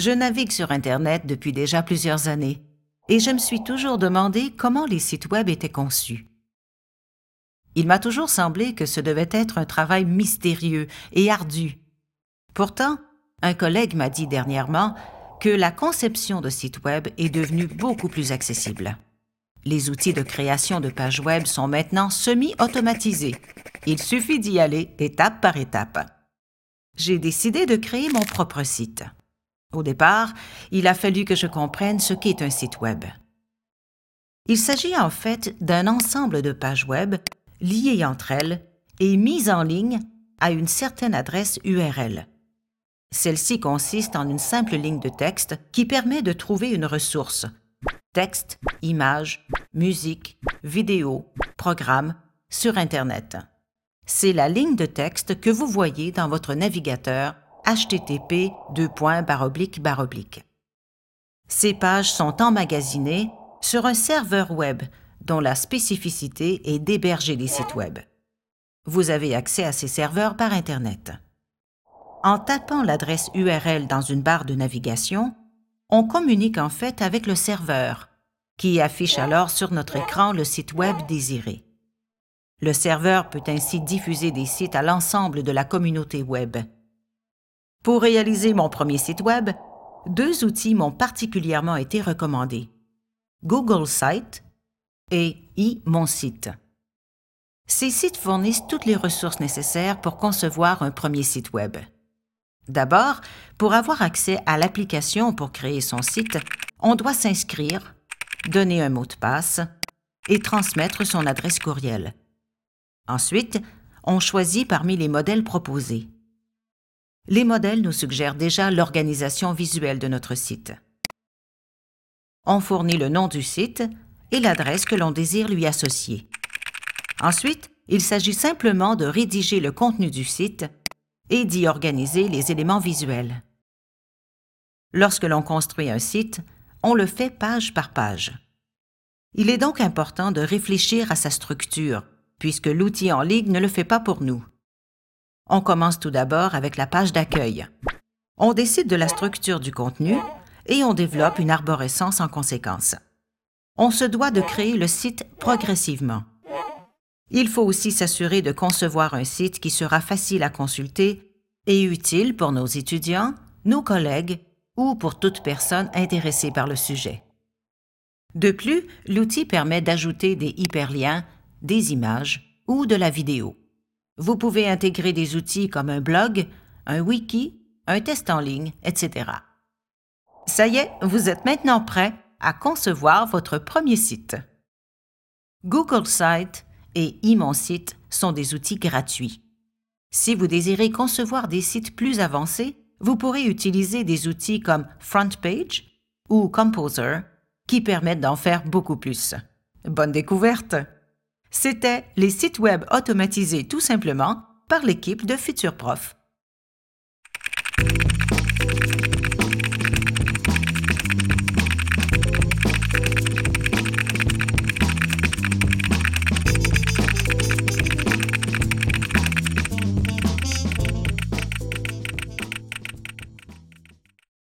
Je navigue sur Internet depuis déjà plusieurs années et je me suis toujours demandé comment les sites Web étaient conçus. Il m'a toujours semblé que ce devait être un travail mystérieux et ardu. Pourtant, un collègue m'a dit dernièrement que la conception de sites Web est devenue beaucoup plus accessible. Les outils de création de pages Web sont maintenant semi-automatisés. Il suffit d'y aller étape par étape. J'ai décidé de créer mon propre site. Au départ, il a fallu que je comprenne ce qu'est un site web. Il s'agit en fait d'un ensemble de pages web liées entre elles et mises en ligne à une certaine adresse URL. Celle-ci consiste en une simple ligne de texte qui permet de trouver une ressource texte, image, musique, vidéo, programme sur Internet. C'est la ligne de texte que vous voyez dans votre navigateur http Ces pages sont emmagasinées sur un serveur web dont la spécificité est d'héberger les sites web. Vous avez accès à ces serveurs par Internet. En tapant l'adresse URL dans une barre de navigation, on communique en fait avec le serveur, qui affiche alors sur notre écran le site web désiré. Le serveur peut ainsi diffuser des sites à l'ensemble de la communauté web. Pour réaliser mon premier site web, deux outils m'ont particulièrement été recommandés. Google Site et e-Mon-Site. Ces sites fournissent toutes les ressources nécessaires pour concevoir un premier site web. D'abord, pour avoir accès à l'application pour créer son site, on doit s'inscrire, donner un mot de passe et transmettre son adresse courriel. Ensuite, on choisit parmi les modèles proposés. Les modèles nous suggèrent déjà l'organisation visuelle de notre site. On fournit le nom du site et l'adresse que l'on désire lui associer. Ensuite, il s'agit simplement de rédiger le contenu du site et d'y organiser les éléments visuels. Lorsque l'on construit un site, on le fait page par page. Il est donc important de réfléchir à sa structure puisque l'outil en ligne ne le fait pas pour nous. On commence tout d'abord avec la page d'accueil. On décide de la structure du contenu et on développe une arborescence en conséquence. On se doit de créer le site progressivement. Il faut aussi s'assurer de concevoir un site qui sera facile à consulter et utile pour nos étudiants, nos collègues ou pour toute personne intéressée par le sujet. De plus, l'outil permet d'ajouter des hyperliens des images ou de la vidéo. Vous pouvez intégrer des outils comme un blog, un wiki, un test en ligne, etc. Ça y est, vous êtes maintenant prêt à concevoir votre premier site. Google Site et eMonSite sont des outils gratuits. Si vous désirez concevoir des sites plus avancés, vous pourrez utiliser des outils comme FrontPage ou Composer qui permettent d'en faire beaucoup plus. Bonne découverte! C'était les sites web automatisés tout simplement par l'équipe de Futurs Prof.